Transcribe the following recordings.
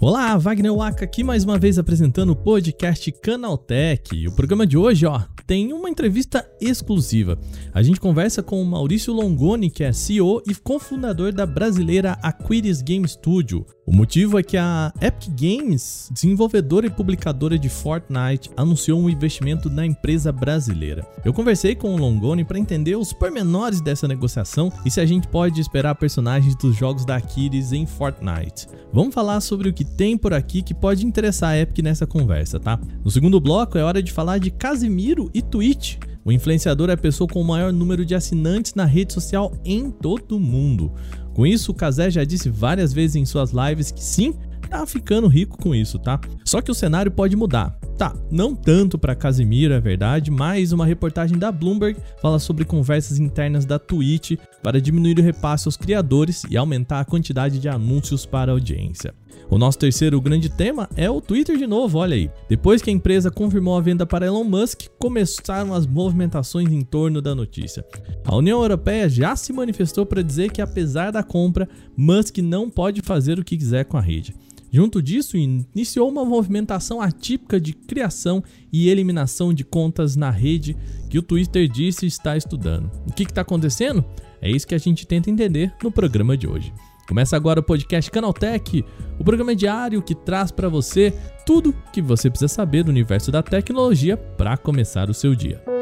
Olá, Wagner Waka aqui mais uma vez apresentando o podcast Canaltech. O programa de hoje, ó, tem uma entrevista exclusiva. A gente conversa com o Maurício Longoni, que é CEO e cofundador da brasileira Aquiris Game Studio. O motivo é que a Epic Games, desenvolvedora e publicadora de Fortnite, anunciou um investimento na empresa brasileira. Eu conversei com o Longoni para entender os pormenores dessa negociação e se a gente pode esperar personagens dos jogos da Aquiris em Fortnite. Vamos falar sobre o que tem por aqui que pode interessar a Epic nessa conversa, tá? No segundo bloco é hora de falar de Casimiro e Twitch. O influenciador é a pessoa com o maior número de assinantes na rede social em todo o mundo. Com isso, o Kazé já disse várias vezes em suas lives que sim, tá ficando rico com isso, tá? Só que o cenário pode mudar. Tá, não tanto para Casimiro, é verdade, mas uma reportagem da Bloomberg fala sobre conversas internas da Twitch para diminuir o repasse aos criadores e aumentar a quantidade de anúncios para a audiência. O nosso terceiro grande tema é o Twitter de novo, olha aí. Depois que a empresa confirmou a venda para Elon Musk, começaram as movimentações em torno da notícia. A União Europeia já se manifestou para dizer que apesar da compra, Musk não pode fazer o que quiser com a rede. Junto disso, iniciou uma movimentação atípica de criação e eliminação de contas na rede que o Twitter disse estar estudando. O que está acontecendo? É isso que a gente tenta entender no programa de hoje. Começa agora o podcast Canaltech, o programa diário que traz para você tudo que você precisa saber do universo da tecnologia para começar o seu dia.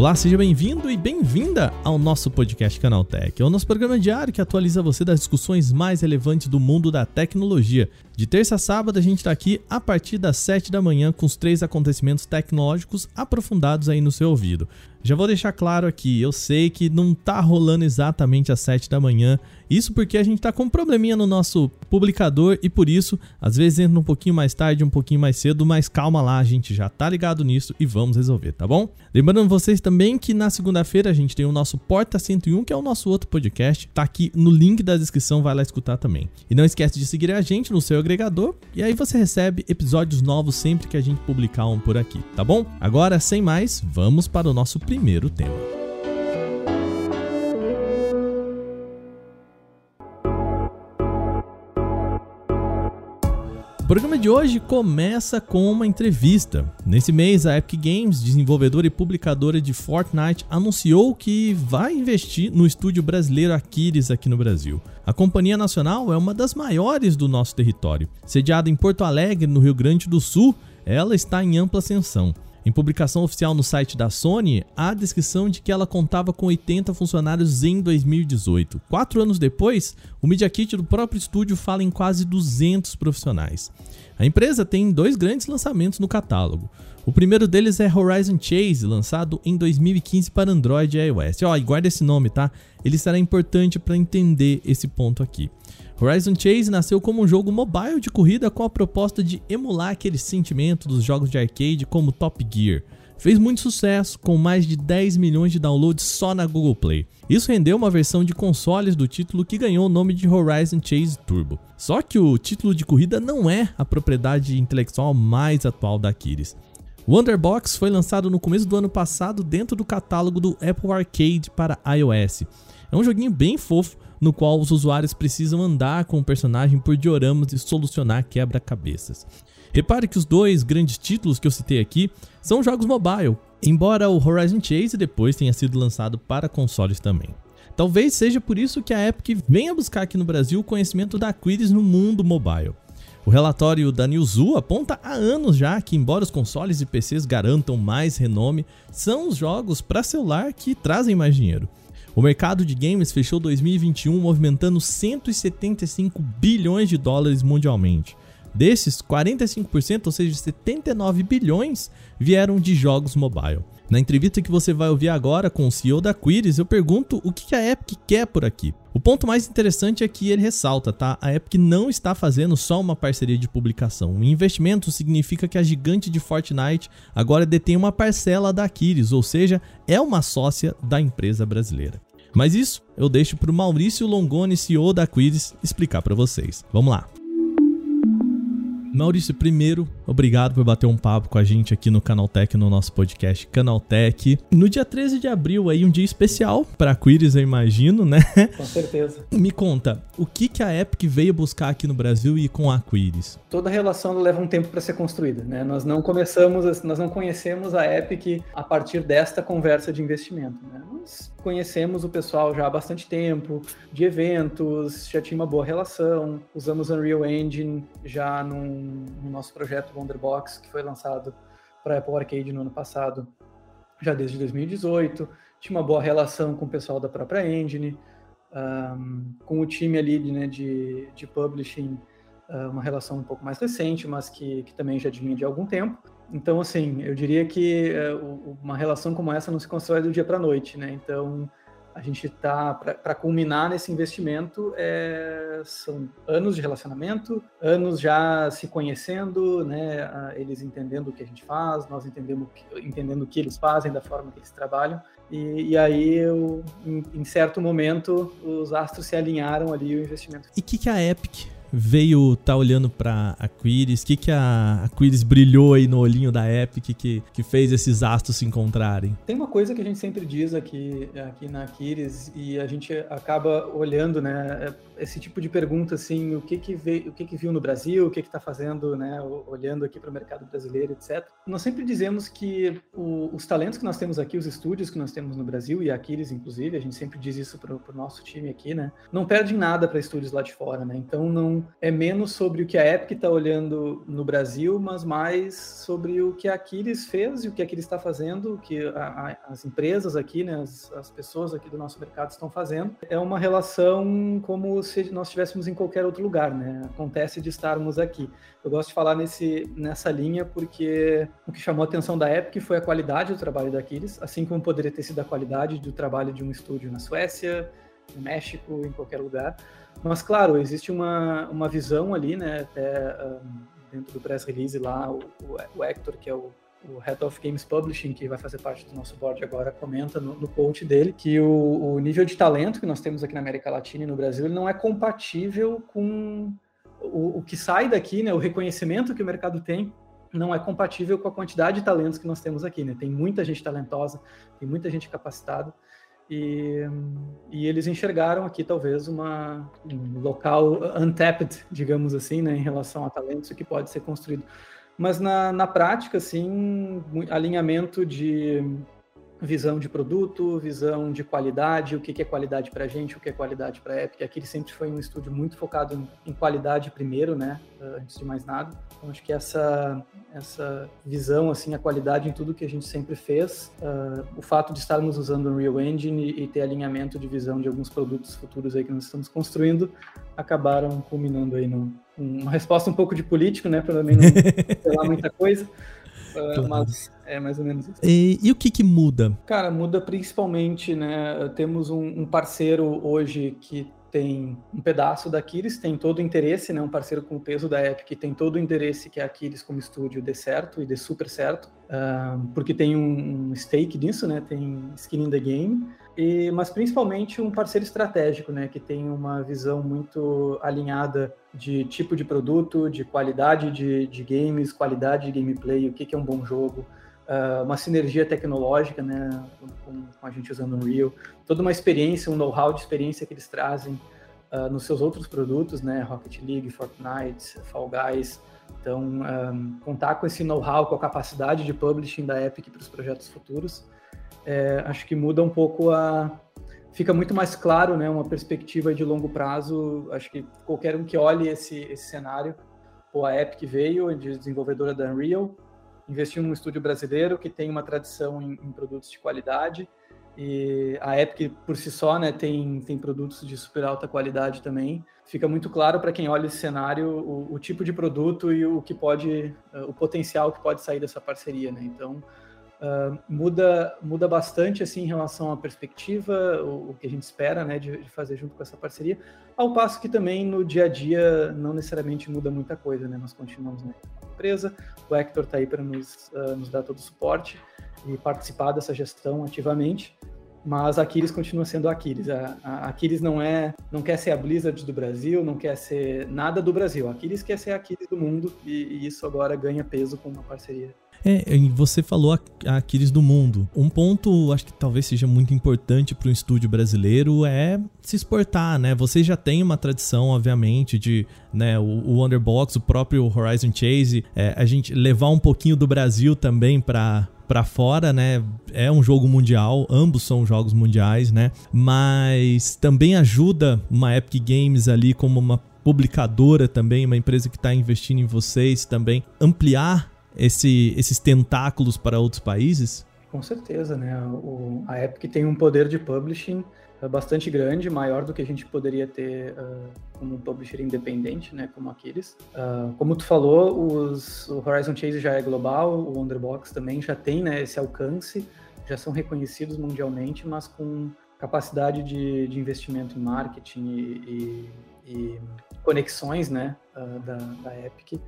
Olá, seja bem-vindo e bem-vinda ao nosso podcast Canaltech. É o nosso programa diário que atualiza você das discussões mais relevantes do mundo da tecnologia. De terça a sábado, a gente está aqui a partir das 7 da manhã com os três acontecimentos tecnológicos aprofundados aí no seu ouvido. Já vou deixar claro aqui, eu sei que não tá rolando exatamente às 7 da manhã. Isso porque a gente tá com um probleminha no nosso publicador e por isso, às vezes entra um pouquinho mais tarde, um pouquinho mais cedo, mas calma lá, a gente já tá ligado nisso e vamos resolver, tá bom? Lembrando vocês também que na segunda-feira a gente tem o nosso Porta 101, que é o nosso outro podcast, tá aqui no link da descrição, vai lá escutar também. E não esquece de seguir a gente no seu agregador e aí você recebe episódios novos sempre que a gente publicar um por aqui, tá bom? Agora, sem mais, vamos para o nosso primeiro tema. O programa de hoje começa com uma entrevista. Nesse mês, a Epic Games, desenvolvedora e publicadora de Fortnite, anunciou que vai investir no estúdio brasileiro Aquiles aqui no Brasil. A companhia nacional é uma das maiores do nosso território. Sediada em Porto Alegre, no Rio Grande do Sul, ela está em ampla ascensão. Em publicação oficial no site da Sony, há a descrição de que ela contava com 80 funcionários em 2018. Quatro anos depois, o Media Kit do próprio estúdio fala em quase 200 profissionais. A empresa tem dois grandes lançamentos no catálogo. O primeiro deles é Horizon Chase, lançado em 2015 para Android e iOS. Ó, e guarda esse nome, tá? Ele será importante para entender esse ponto aqui. Horizon Chase nasceu como um jogo mobile de corrida com a proposta de emular aquele sentimento dos jogos de arcade como Top Gear. Fez muito sucesso, com mais de 10 milhões de downloads só na Google Play. Isso rendeu uma versão de consoles do título que ganhou o nome de Horizon Chase Turbo. Só que o título de corrida não é a propriedade intelectual mais atual da Aquiles. Wonderbox foi lançado no começo do ano passado dentro do catálogo do Apple Arcade para iOS. É um joguinho bem fofo, no qual os usuários precisam andar com o personagem por dioramas e solucionar quebra-cabeças. Repare que os dois grandes títulos que eu citei aqui são jogos mobile, embora o Horizon Chase depois tenha sido lançado para consoles também. Talvez seja por isso que a Epic venha buscar aqui no Brasil o conhecimento da Quiris no mundo mobile. O relatório da Newzoo aponta há anos já que, embora os consoles e PCs garantam mais renome, são os jogos para celular que trazem mais dinheiro. O mercado de games fechou 2021 movimentando 175 bilhões de dólares mundialmente. Desses, 45%, ou seja, 79 bilhões, vieram de jogos mobile. Na entrevista que você vai ouvir agora com o CEO da Quiris, eu pergunto o que a Epic quer por aqui. O ponto mais interessante é que ele ressalta, tá? A Epic não está fazendo só uma parceria de publicação. O investimento significa que a gigante de Fortnite agora detém uma parcela da Quiris, ou seja, é uma sócia da empresa brasileira. Mas isso eu deixo para o Maurício Longoni, CEO da Quiris, explicar para vocês. Vamos lá. Maurício, primeiro, obrigado por bater um papo com a gente aqui no Canaltech, no nosso podcast Canaltech. No dia 13 de abril, aí, um dia especial para Quiris, eu imagino, né? Com certeza. Me conta, o que, que a Epic veio buscar aqui no Brasil e com a Quiris? Toda relação leva um tempo para ser construída, né? Nós não começamos, nós não conhecemos a Epic a partir desta conversa de investimento, né? Nós conhecemos o pessoal já há bastante tempo, de eventos, já tinha uma boa relação, usamos Unreal Engine já num, no nosso projeto Wonderbox, que foi lançado para Apple Arcade no ano passado, já desde 2018, tinha uma boa relação com o pessoal da própria Engine, um, com o time ali né, de, de publishing, uh, uma relação um pouco mais recente, mas que, que também já vinha de algum tempo. Então, assim, eu diria que uh, uma relação como essa não se constrói do dia para a noite, né? Então, a gente está para culminar nesse investimento é, são anos de relacionamento, anos já se conhecendo, né? Eles entendendo o que a gente faz, nós entendendo entendendo o que eles fazem, da forma que eles trabalham. E, e aí, eu, em, em, certo momento, os astros se alinharam ali o investimento. E o que, que a Epic veio tá olhando para a Quiris? O que, que a, a Quiris brilhou aí no olhinho da Epic que, que fez esses astros se encontrarem? Tem uma coisa que a gente sempre diz aqui, aqui na Quiris e a gente acaba olhando, né? Esse tipo de pergunta assim, o que que veio, o que que viu no Brasil, o que que está fazendo, né? Olhando aqui para o mercado brasileiro, etc. Nós sempre dizemos que o, os talentos que nós temos aqui, os estúdios que nós temos no Brasil e a Quiris, inclusive, a gente sempre diz isso para o nosso time aqui, né? Não perdem nada para estúdios lá de fora, né? Então não é menos sobre o que a Epic está olhando no Brasil, mas mais sobre o que a Aquiles fez e o que a Aquiles está fazendo, o que a, a, as empresas aqui, né, as, as, pessoas aqui do nosso mercado estão fazendo. É uma relação como se nós estivéssemos em qualquer outro lugar, né? Acontece de estarmos aqui. Eu gosto de falar nesse, nessa linha porque o que chamou a atenção da Epic foi a qualidade do trabalho da Aquiles, assim como poderia ter sido a qualidade do trabalho de um estúdio na Suécia, no México, em qualquer lugar. Mas, claro, existe uma, uma visão ali, né, até um, dentro do press release lá, o, o, Hector, que é o, o Head of Games Publishing, que vai fazer parte do nosso board agora, comenta no, no post dele que o, o, nível de talento que nós temos aqui na América Latina e no Brasil ele não é compatível com o, o que sai daqui, né, o reconhecimento que o mercado tem não é compatível com a quantidade de talentos que nós temos aqui, né? Tem muita gente talentosa, tem muita gente capacitada, e, e, eles enxergaram aqui talvez uma, um local untapped, digamos assim, né, em relação a talentos que pode ser construído. Mas na, na prática, assim, alinhamento de visão de produto, visão de qualidade, o que é qualidade para a gente, o que é qualidade para a Epic. Aqui ele sempre foi um estúdio muito focado em, em, qualidade primeiro, né, antes de mais nada. Então acho que essa essa visão, assim, a qualidade em tudo que a gente sempre fez, uh, o fato de estarmos usando o Unreal Engine e, e, ter alinhamento de visão de alguns produtos futuros aí que nós estamos construindo, acabaram culminando aí no, uma resposta um pouco de político, né, para também não falar muita coisa. Uh, mas é mais ou menos isso. E, e, o que que muda? Cara, muda principalmente, né? Temos um, um parceiro hoje que tem um pedaço da Aquiles, tem todo o interesse, né? Um parceiro com o peso da Epic tem todo o interesse que a Aquiles como estúdio dê certo e dê super certo, uh, porque tem um, stake nisso, né? Tem skin in the game. E, mas principalmente um parceiro estratégico, né, que tem uma visão muito alinhada de tipo de produto, de qualidade de, de games, qualidade de gameplay, o que, que é um bom jogo, uh, uma sinergia tecnológica, né, com, com, a gente usando Unreal, toda uma experiência, um know-how de experiência que eles trazem uh, nos seus outros produtos, né, Rocket League, Fortnite, Fall Guys. Então, um, ah, contar com esse know-how, com a capacidade de publishing da Epic para os projetos futuros, é, acho que muda um pouco a, fica muito mais claro, né, uma perspectiva de longo prazo. Acho que qualquer um que olhe esse, esse cenário, pô, a Epic veio, de desenvolvedora da Unreal, investiu num estúdio brasileiro que tem uma tradição em, em, produtos de qualidade e a Epic por si só, né, tem, tem produtos de super alta qualidade também. Fica muito claro para quem olha esse cenário o, o, tipo de produto e o que pode, o potencial que pode sair dessa parceria, né? Então Uh, muda, muda bastante assim em relação à perspectiva, o, o que a gente espera né, de, de, fazer junto com essa parceria, ao passo que também no dia a dia não necessariamente muda muita coisa, né? Nós continuamos na empresa, o Hector está aí para nos, uh, nos dar todo o suporte e participar dessa gestão ativamente. mas a Aquiles continua sendo a Aquiles. A, Aquiles não é, não quer ser a Blizzard do Brasil, não quer ser nada do Brasil. A Aquiles quer ser a Aquiles do mundo e, e isso agora ganha peso com uma parceria é, você falou a Aquiles do mundo. Um ponto, acho que talvez seja muito importante para um estúdio brasileiro é se exportar, né? Você já tem uma tradição, obviamente, de né, o, o Wonderbox, o próprio Horizon Chase, é, a gente levar um pouquinho do Brasil também para para fora, né? É um jogo mundial, ambos são jogos mundiais, né? Mas também ajuda uma Epic Games ali como uma publicadora também, uma empresa que está investindo em vocês também ampliar esse, esses tentáculos para outros países? Com certeza, né? O, a Epic tem um poder de publishing uh, bastante grande, maior do que a gente poderia ter uh, como um publisher independente, né? Como aqueles. Uh, como tu falou, os, o Horizon Chase já é global, o Wonderbox também já tem né, esse alcance, já são reconhecidos mundialmente, mas com capacidade de, de investimento em marketing e, e, e conexões, né? da, da Epic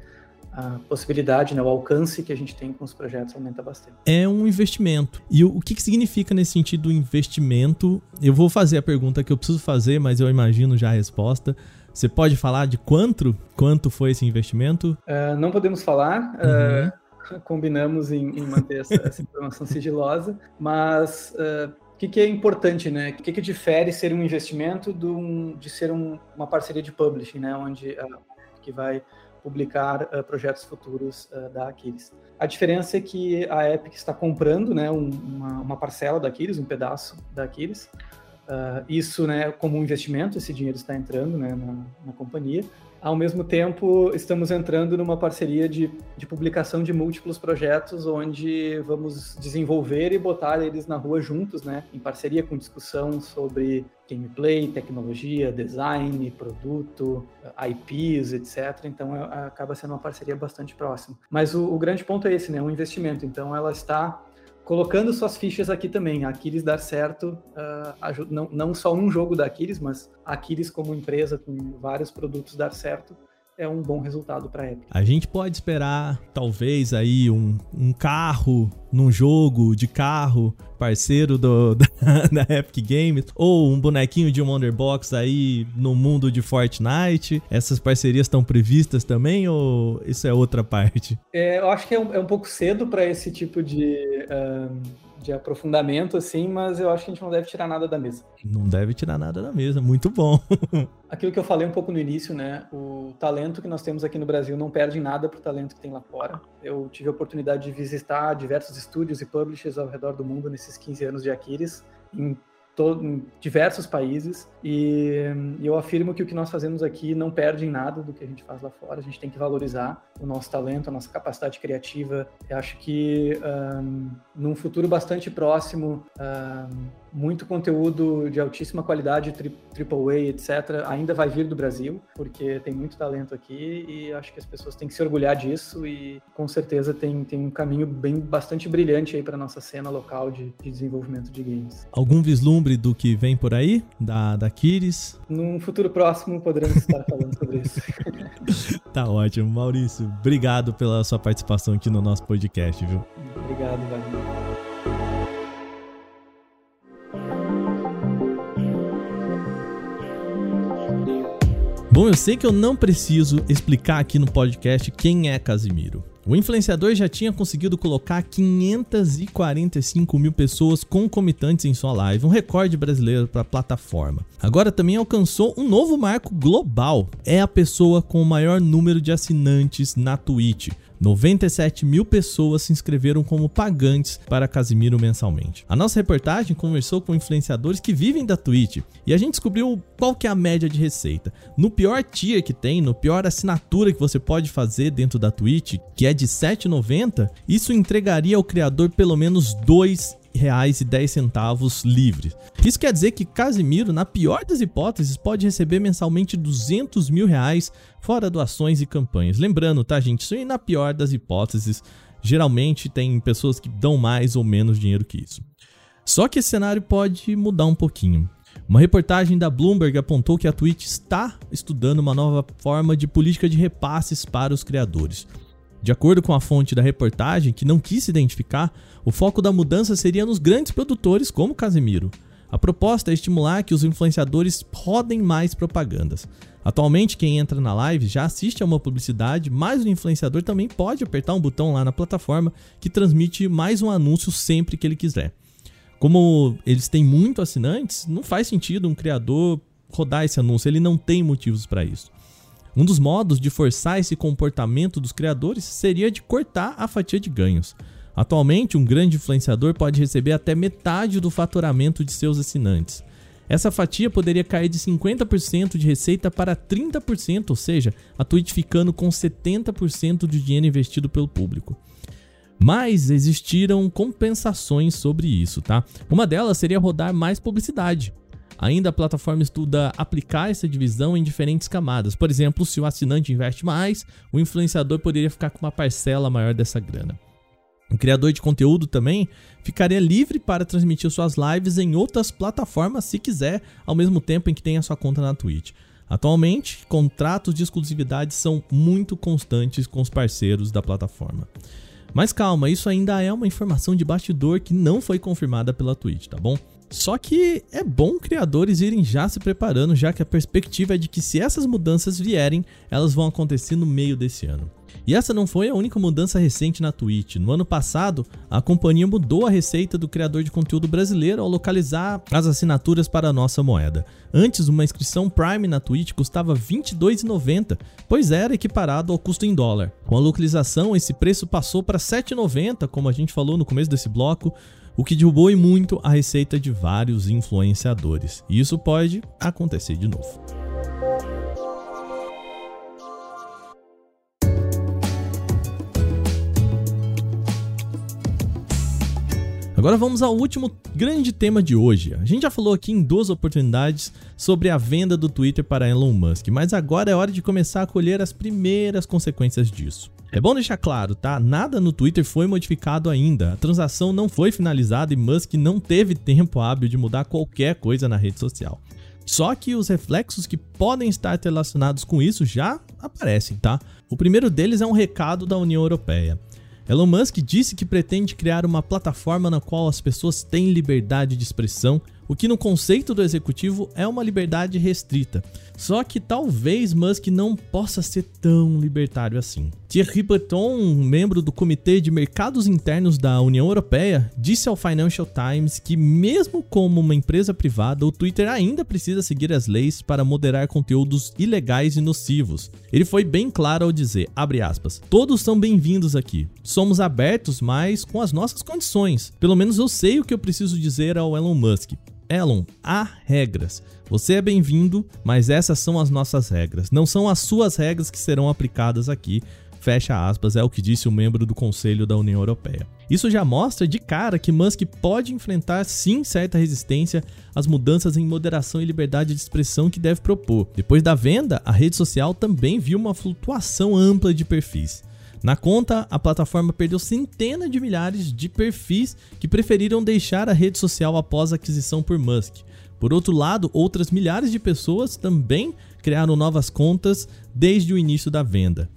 a possibilidade, né, o alcance que a gente tem com os projetos aumenta bastante. É um investimento. E o, que, que significa nesse sentido investimento? Eu vou fazer a pergunta que eu preciso fazer, mas eu imagino já a resposta. Você pode falar de quanto? Quanto foi esse investimento? Uh, não podemos falar. Uhum. Uh, combinamos em, em manter essa, essa, informação sigilosa, mas uh, o que, que, é importante, né? O que, que difere ser um investimento um, de ser um, uma parceria de publishing, né? Onde que vai publicar uh, projetos futuros uh, da Aquiles. A diferença é que a Epic está comprando né, um, uma, uma, parcela da Aquiles, um pedaço da Aquiles. Uh, isso, né, como um investimento, esse dinheiro está entrando né, na, na companhia. Ao mesmo tempo, estamos entrando numa parceria de, de publicação de múltiplos projetos, onde vamos desenvolver e botar eles na rua juntos, né? Em parceria com discussão sobre gameplay, tecnologia, design, produto, IPs, etc. Então, é, acaba sendo uma parceria bastante próxima. Mas o, o grande ponto é esse, né? Um investimento. Então, ela está colocando suas fichas aqui também. A Aquiles dar certo, uh, não, não só um jogo da Aquiles, mas a Aquiles como empresa com vários produtos dar certo, é um bom resultado para a Epic. A gente pode esperar, talvez, aí um, um carro num jogo de carro parceiro do, da, da, Epic Games, ou um bonequinho de Wonderbox aí no mundo de Fortnite. Essas parcerias estão previstas também ou isso é outra parte? É, eu acho que é um, é um pouco cedo para esse tipo de. Um de aprofundamento, assim, mas eu acho que a gente não deve tirar nada da mesa. Não deve tirar nada da mesa, muito bom. Aquilo que eu falei um pouco no início, né? O talento que nós temos aqui no Brasil não perde nada pro talento que tem lá fora. Eu tive a oportunidade de visitar diversos estúdios e publishers ao redor do mundo nesses 15 anos de Aquiles, em todo, em diversos países e, e, eu afirmo que o que nós fazemos aqui não perde em nada do que a gente faz lá fora. A gente tem que valorizar o nosso talento, a nossa capacidade criativa. Eu acho que um, num futuro bastante próximo, um, muito conteúdo de altíssima qualidade, AAA, etc., ainda vai vir do Brasil, porque tem muito talento aqui e acho que as pessoas têm que se orgulhar disso e com certeza tem, tem um caminho bem bastante brilhante aí para nossa cena local de, de, desenvolvimento de games. Algum vislumbre do que vem por aí, da, da Kiris? Num futuro próximo poderemos estar falando sobre isso. tá ótimo. Maurício, obrigado pela sua participação aqui no nosso podcast, viu? Obrigado, Wagner. Bom, eu sei que eu não preciso explicar aqui no podcast quem é Casimiro. O influenciador já tinha conseguido colocar 545 mil pessoas concomitantes em sua live, um recorde brasileiro para a plataforma. Agora também alcançou um novo marco global. É a pessoa com o maior número de assinantes na Twitch. 97 mil pessoas se inscreveram como pagantes para Casimiro mensalmente. A nossa reportagem conversou com influenciadores que vivem da Twitch e a gente descobriu qual que é a média de receita. No pior tier que tem, no pior assinatura que você pode fazer dentro da Twitch, que é de 7,90, isso entregaria ao criador pelo menos dois reais e 10 centavos livres. Isso quer dizer que Casimiro, na pior das hipóteses, pode receber mensalmente 200 mil reais fora doações e campanhas. Lembrando, tá, gente? Isso aí na pior das hipóteses. Geralmente tem pessoas que dão mais ou menos dinheiro que isso. Só que esse cenário pode mudar um pouquinho. Uma reportagem da Bloomberg apontou que a Twitch está estudando uma nova forma de política de repasses para os criadores. De acordo com a fonte da reportagem, que não quis se identificar, o foco da mudança seria nos grandes produtores como Casemiro. A proposta é estimular que os influenciadores rodem mais propagandas. Atualmente, quem entra na live já assiste a uma publicidade, mas o influenciador também pode apertar um botão lá na plataforma que transmite mais um anúncio sempre que ele quiser. Como eles têm muito assinantes, não faz sentido um criador rodar esse anúncio, ele não tem motivos para isso. Um dos modos de forçar esse comportamento dos criadores seria de cortar a fatia de ganhos. Atualmente, um grande influenciador pode receber até metade do faturamento de seus assinantes. Essa fatia poderia cair de 50% de receita para 30%, ou seja, a Twitch ficando com 70% do dinheiro investido pelo público. Mas existiram compensações sobre isso, tá? Uma delas seria rodar mais publicidade. Ainda a plataforma estuda aplicar essa divisão em diferentes camadas. Por exemplo, se o assinante investe mais, o influenciador poderia ficar com uma parcela maior dessa grana. O criador de conteúdo também ficaria livre para transmitir suas lives em outras plataformas se quiser, ao mesmo tempo em que tenha sua conta na Twitch. Atualmente, contratos de exclusividade são muito constantes com os parceiros da plataforma. Mas calma, isso ainda é uma informação de bastidor que não foi confirmada pela Twitch, tá bom? Só que é bom criadores irem já se preparando, já que a perspectiva é de que se essas mudanças vierem, elas vão acontecer no meio desse ano. E essa não foi a única mudança recente na Twitch. No ano passado, a companhia mudou a receita do criador de conteúdo brasileiro ao localizar as assinaturas para a nossa moeda. Antes, uma inscrição Prime na Twitch custava R$ 22,90, pois era equiparado ao custo em dólar. Com a localização, esse preço passou para R$ 7,90, como a gente falou no começo desse bloco, o que derrubou e muito a receita de vários influenciadores. E isso pode acontecer de novo. Agora vamos ao último grande tema de hoje. A gente já falou aqui em duas oportunidades sobre a venda do Twitter para Elon Musk, mas agora é hora de começar a colher as primeiras consequências disso. É bom deixar claro, tá? Nada no Twitter foi modificado ainda. A transação não foi finalizada e Musk não teve tempo hábil de mudar qualquer coisa na rede social. Só que os reflexos que podem estar relacionados com isso já aparecem, tá? O primeiro deles é um recado da União Europeia. Elon Musk disse que pretende criar uma plataforma na qual as pessoas têm liberdade de expressão o que no conceito do executivo é uma liberdade restrita. Só que talvez Musk não possa ser tão libertário assim. Thierry Breton, um membro do Comitê de Mercados Internos da União Europeia, disse ao Financial Times que, mesmo como uma empresa privada, o Twitter ainda precisa seguir as leis para moderar conteúdos ilegais e nocivos. Ele foi bem claro ao dizer, aspas, todos são bem-vindos aqui. Somos abertos, mas com as nossas condições. Pelo menos eu sei o que eu preciso dizer ao Elon Musk. Elon, há regras. Você é bem-vindo, mas essas são as nossas regras. Não são as suas regras que serão aplicadas aqui. Fecha aspas, é o que disse o membro do Conselho da União Europeia. Isso já mostra de cara que Musk pode enfrentar sim certa resistência às mudanças em moderação e liberdade de expressão que deve propor. Depois da venda, a rede social também viu uma flutuação ampla de perfis. Na conta, a plataforma perdeu centenas de milhares de perfis que preferiram deixar a rede social após a aquisição por Musk. Por outro lado, outras milhares de pessoas também criaram novas contas desde o início da venda.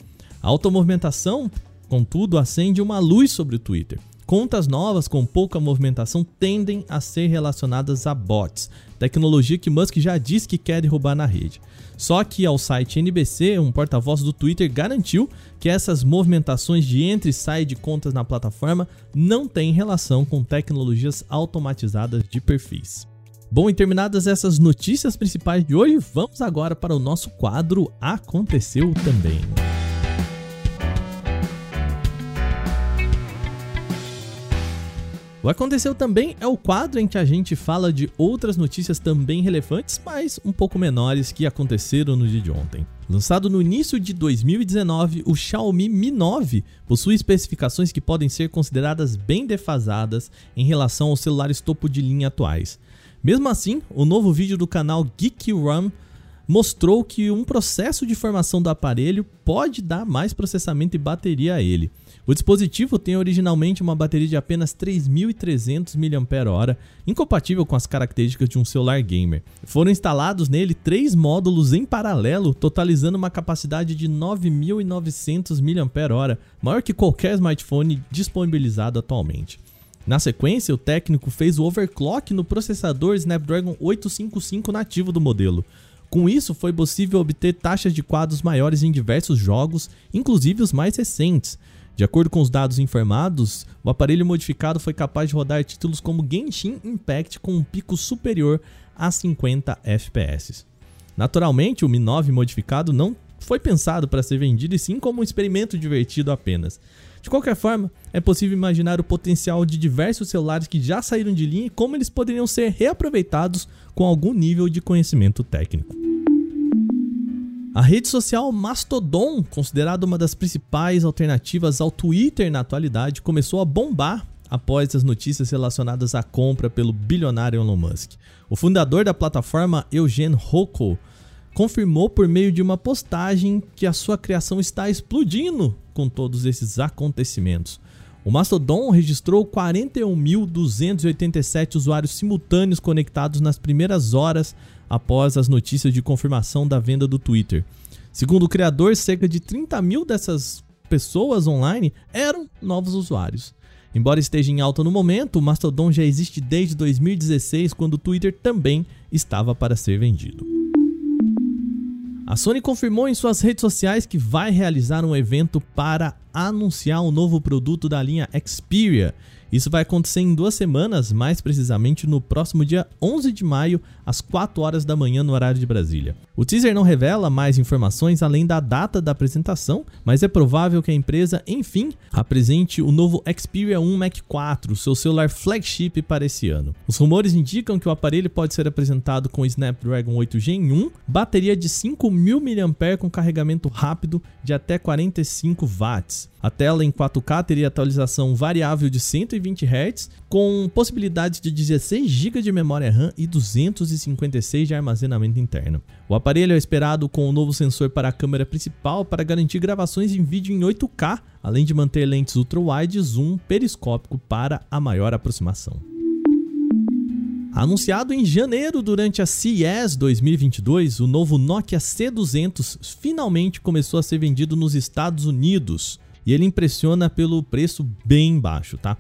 A automovimentação, contudo, acende uma luz sobre o Twitter. Contas novas com pouca movimentação tendem a ser relacionadas a bots, tecnologia que Musk já disse que quer derrubar na rede. Só que ao site NBC, um porta-voz do Twitter garantiu que essas movimentações de entra e sai de contas na plataforma não têm relação com tecnologias automatizadas de perfis. Bom, e terminadas essas notícias principais de hoje, vamos agora para o nosso quadro Aconteceu Também. O Aconteceu Também é o quadro em que a gente fala de outras notícias também relevantes, mas um pouco menores que aconteceram no dia de ontem. Lançado no início de 2019, o Xiaomi Mi 9 possui especificações que podem ser consideradas bem defasadas em relação aos celulares topo de linha atuais. Mesmo assim, o novo vídeo do canal Geek Run mostrou que um processo de formação do aparelho pode dar mais processamento e bateria a ele. O dispositivo tem originalmente uma bateria de apenas 3.300 mAh, incompatível com as características de um celular gamer. Foram instalados nele três módulos em paralelo, totalizando uma capacidade de 9.900 mAh, maior que qualquer smartphone disponibilizado atualmente. Na sequência, o técnico fez o overclock no processador Snapdragon 855 nativo do modelo. Com isso, foi possível obter taxas de quadros maiores em diversos jogos, inclusive os mais recentes. De acordo com os dados informados, o aparelho modificado foi capaz de rodar títulos como Genshin Impact com um pico superior a 50 FPS. Naturalmente, o Mi 9 modificado não foi pensado para ser vendido e sim como um experimento divertido apenas. De qualquer forma, é possível imaginar o potencial de diversos celulares que já saíram de linha e como eles poderiam ser reaproveitados com algum nível de conhecimento técnico. A rede social Mastodon, considerada uma das principais alternativas ao Twitter na atualidade, começou a bombar após as notícias relacionadas à compra pelo bilionário Elon Musk. O fundador da plataforma, Eugene Rocco, confirmou por meio de uma postagem que a sua criação está explodindo com todos esses acontecimentos. O Mastodon registrou 41.287 usuários simultâneos conectados nas primeiras horas após as notícias de confirmação da venda do Twitter. Segundo o criador, cerca de 30 mil dessas pessoas online eram novos usuários. Embora esteja em alta no momento, o Mastodon já existe desde 2016, quando o Twitter também estava para ser vendido. A Sony confirmou em suas redes sociais que vai realizar um evento para anunciar um novo produto da linha Xperia isso vai acontecer em duas semanas, mais precisamente no próximo dia 11 de maio, às 4 horas da manhã no horário de Brasília. O teaser não revela mais informações além da data da apresentação, mas é provável que a empresa, enfim, apresente o novo Xperia 1 Mac 4, seu celular flagship para esse ano. Os rumores indicam que o aparelho pode ser apresentado com Snapdragon 8 Gen 1, bateria de 5.000 mAh com carregamento rápido de até 45 watts. A tela em 4K teria atualização variável de 120 Hz, com possibilidade de 16 GB de memória RAM e 256 de armazenamento interno. O aparelho é esperado com o um novo sensor para a câmera principal para garantir gravações em vídeo em 8K, além de manter lentes ultra-wide e zoom periscópico para a maior aproximação. Anunciado em janeiro durante a CES 2022, o novo Nokia C200 finalmente começou a ser vendido nos Estados Unidos e ele impressiona pelo preço bem baixo, tá?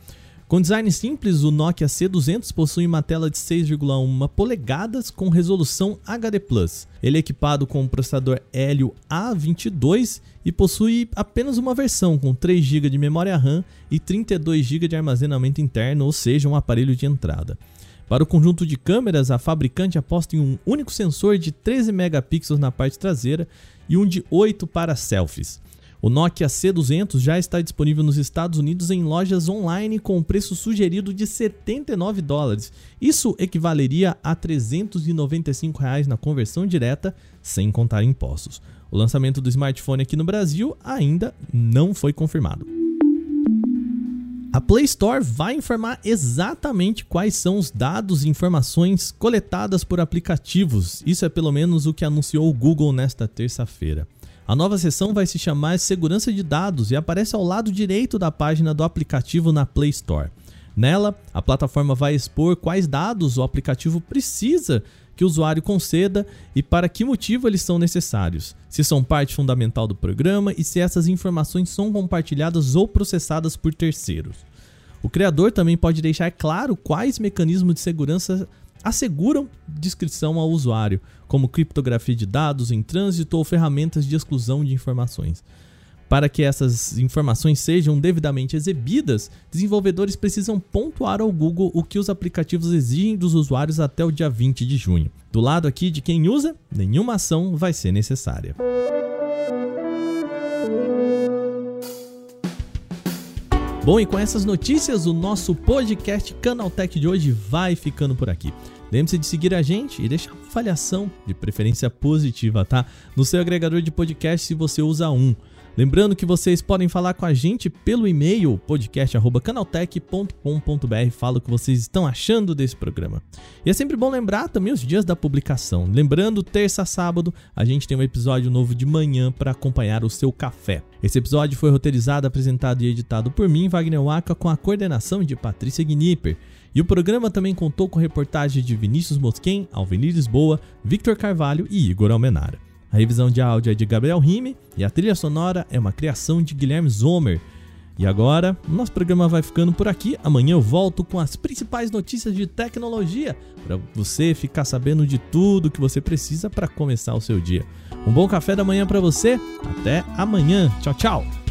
Com design simples, o Nokia C200 possui uma tela de 6,1 polegadas com resolução HD+. Ele é equipado com o processador Helio A22 e possui apenas uma versão com 3 GB de memória RAM e 32 GB de armazenamento interno, ou seja, um aparelho de entrada. Para o conjunto de câmeras, a fabricante aposta em um único sensor de 13 megapixels na parte traseira e um de 8 para selfies. O Nokia C200 já está disponível nos Estados Unidos em lojas online com preço sugerido de 79 dólares. Isso equivaleria a 395 reais na conversão direta, sem contar impostos. O lançamento do smartphone aqui no Brasil ainda não foi confirmado. A Play Store vai informar exatamente quais são os dados e informações coletadas por aplicativos. Isso é pelo menos o que anunciou o Google nesta terça-feira. A nova seção vai se chamar Segurança de Dados e aparece ao lado direito da página do aplicativo na Play Store. Nela, a plataforma vai expor quais dados o aplicativo precisa que o usuário conceda e para que motivo eles são necessários, se são parte fundamental do programa e se essas informações são compartilhadas ou processadas por terceiros. O criador também pode deixar claro quais mecanismos de segurança asseguram descrição ao usuário, como criptografia de dados em trânsito ou ferramentas de exclusão de informações. Para que essas informações sejam devidamente exibidas, desenvolvedores precisam pontuar ao Google o que os aplicativos exigem dos usuários até o dia 20 de junho. Do lado aqui de quem usa, nenhuma ação vai ser necessária. Bom, e com essas notícias, o nosso podcast Canaltech de hoje vai ficando por aqui. Lembre-se de seguir a gente e deixar uma avaliação, de preferência positiva, tá? No seu agregador de podcast, se você usa um. Lembrando que vocês podem falar com a gente pelo e-mail podcast@canaltech.com.br. Fala o que vocês estão achando desse programa. E é sempre bom lembrar também os dias da publicação. Lembrando, terça sábado, a gente tem um episódio novo de manhã para acompanhar o seu café. Esse episódio foi roteirizado, apresentado e editado por mim, Wagner Waka, com a coordenação de Patrícia Gnipper. E o programa também contou com reportagens de Vinícius Mosquen, Alvenir Lisboa, Victor Carvalho e Igor Almenara. A revisão de áudio é de Gabriel Rime e a trilha sonora é uma criação de Guilherme Zomer. E agora, nosso programa vai ficando por aqui. Amanhã eu volto com as principais notícias de tecnologia para você ficar sabendo de tudo que você precisa para começar o seu dia. Um bom café da manhã para você. Até amanhã. Tchau, tchau.